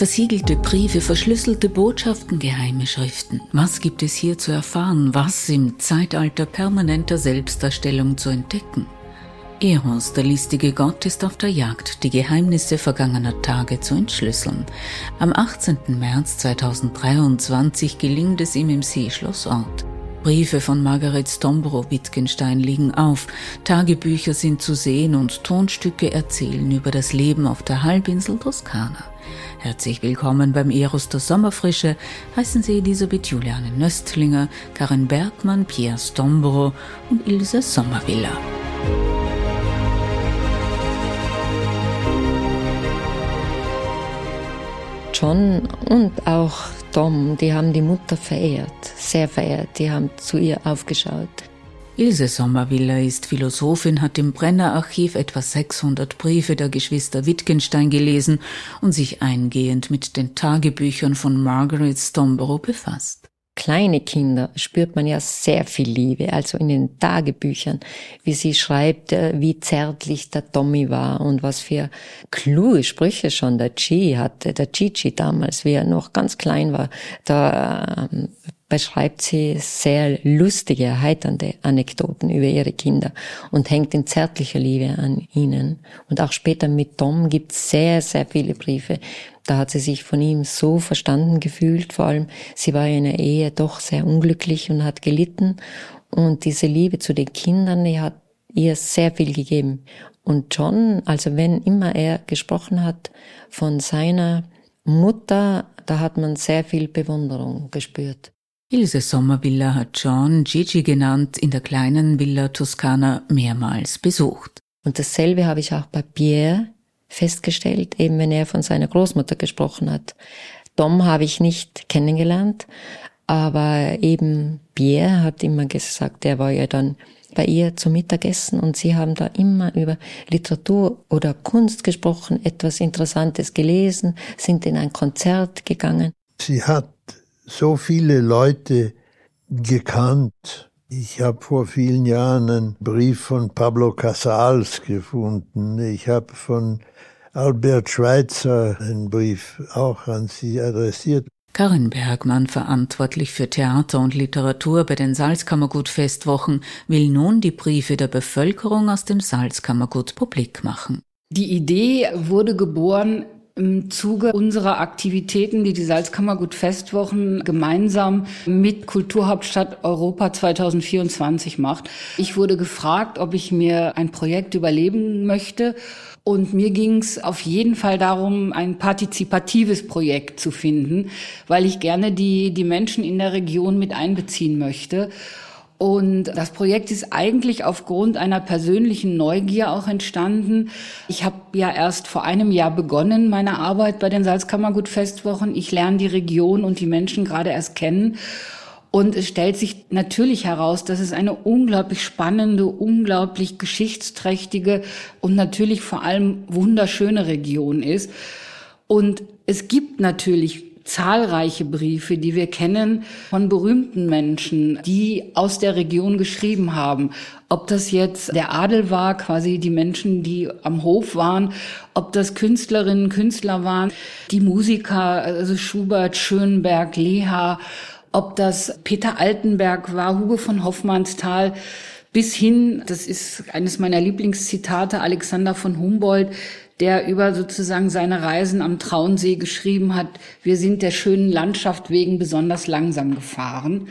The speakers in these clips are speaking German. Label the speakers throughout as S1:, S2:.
S1: Versiegelte Briefe, verschlüsselte Botschaften, geheime Schriften. Was gibt es hier zu erfahren? Was im Zeitalter permanenter Selbstdarstellung zu entdecken? Eros, der listige Gott, ist auf der Jagd, die Geheimnisse vergangener Tage zu entschlüsseln. Am 18. März 2023 gelingt es ihm im Seeschlossort. Briefe von Margaret Stombro Wittgenstein liegen auf, Tagebücher sind zu sehen und Tonstücke erzählen über das Leben auf der Halbinsel Toskana. Herzlich willkommen beim Eros der Sommerfrische, heißen Sie Elisabeth Juliane Nöstlinger, Karin Bergmann, Pierre Stombro und Ilse Sommervilla.
S2: John und auch Tom, die haben die Mutter verehrt, sehr verehrt, die haben zu ihr aufgeschaut.
S1: Ilse Sommerwiller ist Philosophin, hat im Brenner Archiv etwa 600 Briefe der Geschwister Wittgenstein gelesen und sich eingehend mit den Tagebüchern von Margaret Stomborough befasst
S2: kleine Kinder spürt man ja sehr viel Liebe, also in den Tagebüchern, wie sie schreibt, äh, wie zärtlich der Tommy war und was für kluge Sprüche schon der Chi hatte, der Chichi damals, wie er noch ganz klein war. Da äh, beschreibt sie sehr lustige, erheiternde Anekdoten über ihre Kinder und hängt in zärtlicher Liebe an ihnen. Und auch später mit Tom gibt es sehr, sehr viele Briefe. Da hat sie sich von ihm so verstanden gefühlt, vor allem sie war in der Ehe doch sehr unglücklich und hat gelitten. Und diese Liebe zu den Kindern, die hat ihr sehr viel gegeben. Und John, also wenn immer er gesprochen hat von seiner Mutter, da hat man sehr viel Bewunderung gespürt.
S1: Ilse Sommervilla hat John Gigi genannt in der kleinen Villa Toskana mehrmals besucht.
S2: Und dasselbe habe ich auch bei Pierre festgestellt, eben wenn er von seiner Großmutter gesprochen hat. Dom habe ich nicht kennengelernt, aber eben Pierre hat immer gesagt, er war ja dann bei ihr zum Mittagessen und sie haben da immer über Literatur oder Kunst gesprochen, etwas Interessantes gelesen, sind in ein Konzert gegangen.
S3: Sie hat so viele Leute gekannt. Ich habe vor vielen Jahren einen Brief von Pablo Casals gefunden. Ich habe von Albert Schweitzer einen Brief auch an sie adressiert.
S1: Karin Bergmann, verantwortlich für Theater und Literatur bei den Salzkammergut-Festwochen, will nun die Briefe der Bevölkerung aus dem Salzkammergut publik machen.
S4: Die Idee wurde geboren im Zuge unserer Aktivitäten, die die Salzkammergut Festwochen gemeinsam mit Kulturhauptstadt Europa 2024 macht. Ich wurde gefragt, ob ich mir ein Projekt überleben möchte. Und mir ging es auf jeden Fall darum, ein partizipatives Projekt zu finden, weil ich gerne die, die Menschen in der Region mit einbeziehen möchte. Und das Projekt ist eigentlich aufgrund einer persönlichen Neugier auch entstanden. Ich habe ja erst vor einem Jahr begonnen, meine Arbeit bei den Salzkammergut-Festwochen. Ich lerne die Region und die Menschen gerade erst kennen. Und es stellt sich natürlich heraus, dass es eine unglaublich spannende, unglaublich geschichtsträchtige und natürlich vor allem wunderschöne Region ist. Und es gibt natürlich zahlreiche Briefe, die wir kennen von berühmten Menschen, die aus der Region geschrieben haben. Ob das jetzt der Adel war, quasi die Menschen, die am Hof waren, ob das Künstlerinnen, Künstler waren, die Musiker, also Schubert, Schönberg, Leha, ob das Peter Altenberg war, Hugo von Hoffmannsthal, bis hin, das ist eines meiner Lieblingszitate, Alexander von Humboldt, der über sozusagen seine Reisen am Traunsee geschrieben hat, wir sind der schönen Landschaft wegen besonders langsam gefahren.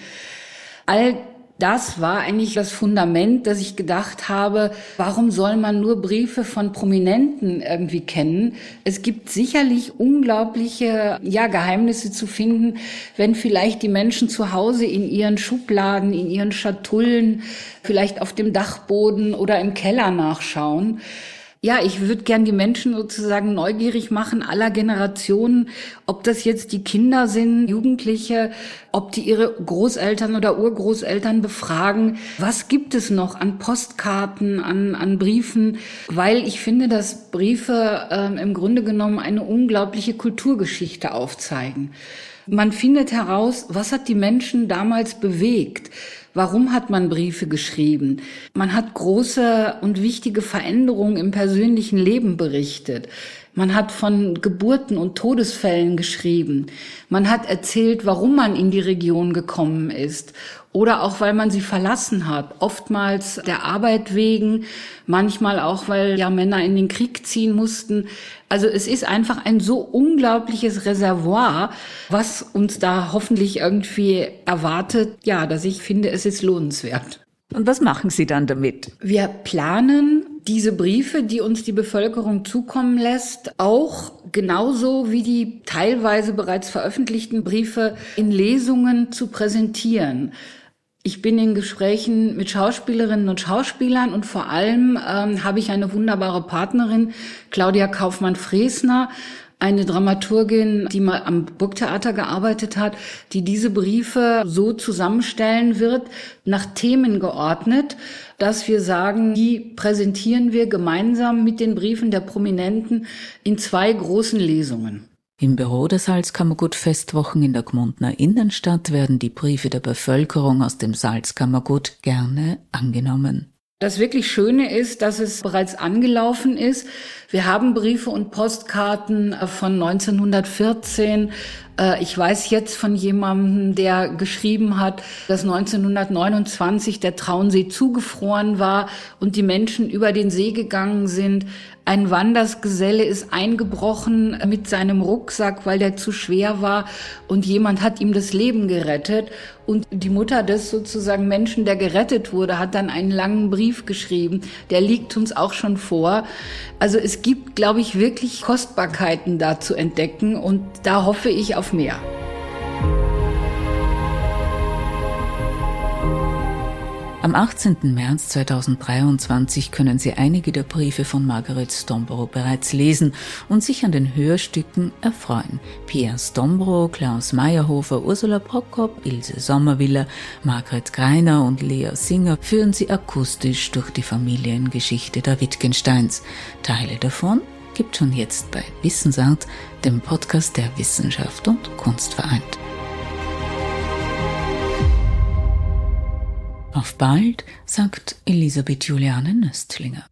S4: All das war eigentlich das Fundament, dass ich gedacht habe, warum soll man nur Briefe von Prominenten irgendwie kennen? Es gibt sicherlich unglaubliche ja, Geheimnisse zu finden, wenn vielleicht die Menschen zu Hause in ihren Schubladen, in ihren Schatullen, vielleicht auf dem Dachboden oder im Keller nachschauen. Ja, ich würde gern die Menschen sozusagen neugierig machen, aller Generationen, ob das jetzt die Kinder sind, Jugendliche, ob die ihre Großeltern oder Urgroßeltern befragen. Was gibt es noch an Postkarten, an, an Briefen? Weil ich finde, dass Briefe äh, im Grunde genommen eine unglaubliche Kulturgeschichte aufzeigen. Man findet heraus, was hat die Menschen damals bewegt? Warum hat man Briefe geschrieben? Man hat große und wichtige Veränderungen im persönlichen Leben berichtet. Man hat von Geburten und Todesfällen geschrieben. Man hat erzählt, warum man in die Region gekommen ist. Oder auch, weil man sie verlassen hat. Oftmals der Arbeit wegen, manchmal auch, weil ja Männer in den Krieg ziehen mussten. Also es ist einfach ein so unglaubliches Reservoir, was uns da hoffentlich irgendwie erwartet. Ja, dass ich finde, es ist lohnenswert.
S1: Und was machen Sie dann damit?
S4: Wir planen diese Briefe, die uns die Bevölkerung zukommen lässt, auch genauso wie die teilweise bereits veröffentlichten Briefe in Lesungen zu präsentieren. Ich bin in Gesprächen mit Schauspielerinnen und Schauspielern und vor allem ähm, habe ich eine wunderbare Partnerin, Claudia Kaufmann-Fresner, eine Dramaturgin, die mal am Burgtheater gearbeitet hat, die diese Briefe so zusammenstellen wird, nach Themen geordnet, dass wir sagen, die präsentieren wir gemeinsam mit den Briefen der Prominenten in zwei großen Lesungen.
S1: Im Büro der Salzkammergut Festwochen in der Gmundner Innenstadt werden die Briefe der Bevölkerung aus dem Salzkammergut gerne angenommen.
S4: Das wirklich Schöne ist, dass es bereits angelaufen ist. Wir haben Briefe und Postkarten äh, von 1914. Äh, ich weiß jetzt von jemandem, der geschrieben hat, dass 1929 der Traunsee zugefroren war und die Menschen über den See gegangen sind. Ein Wandersgeselle ist eingebrochen mit seinem Rucksack, weil der zu schwer war und jemand hat ihm das Leben gerettet. Und die Mutter des sozusagen Menschen, der gerettet wurde, hat dann einen langen Brief geschrieben. Der liegt uns auch schon vor. Also es gibt, glaube ich, wirklich Kostbarkeiten da zu entdecken und da hoffe ich auf mehr.
S1: Am 18. März 2023 können Sie einige der Briefe von Margaret Stomborough bereits lesen und sich an den Hörstücken erfreuen. Pierre Stomborough, Klaus Meyerhofer, Ursula Prokop, Ilse Sommerwiller, Margret Greiner und Lea Singer führen Sie akustisch durch die Familiengeschichte der Wittgensteins. Teile davon gibt schon jetzt bei Wissensart, dem Podcast der Wissenschaft und Kunst vereint. Auf bald, sagt Elisabeth Juliane Nöstlinger.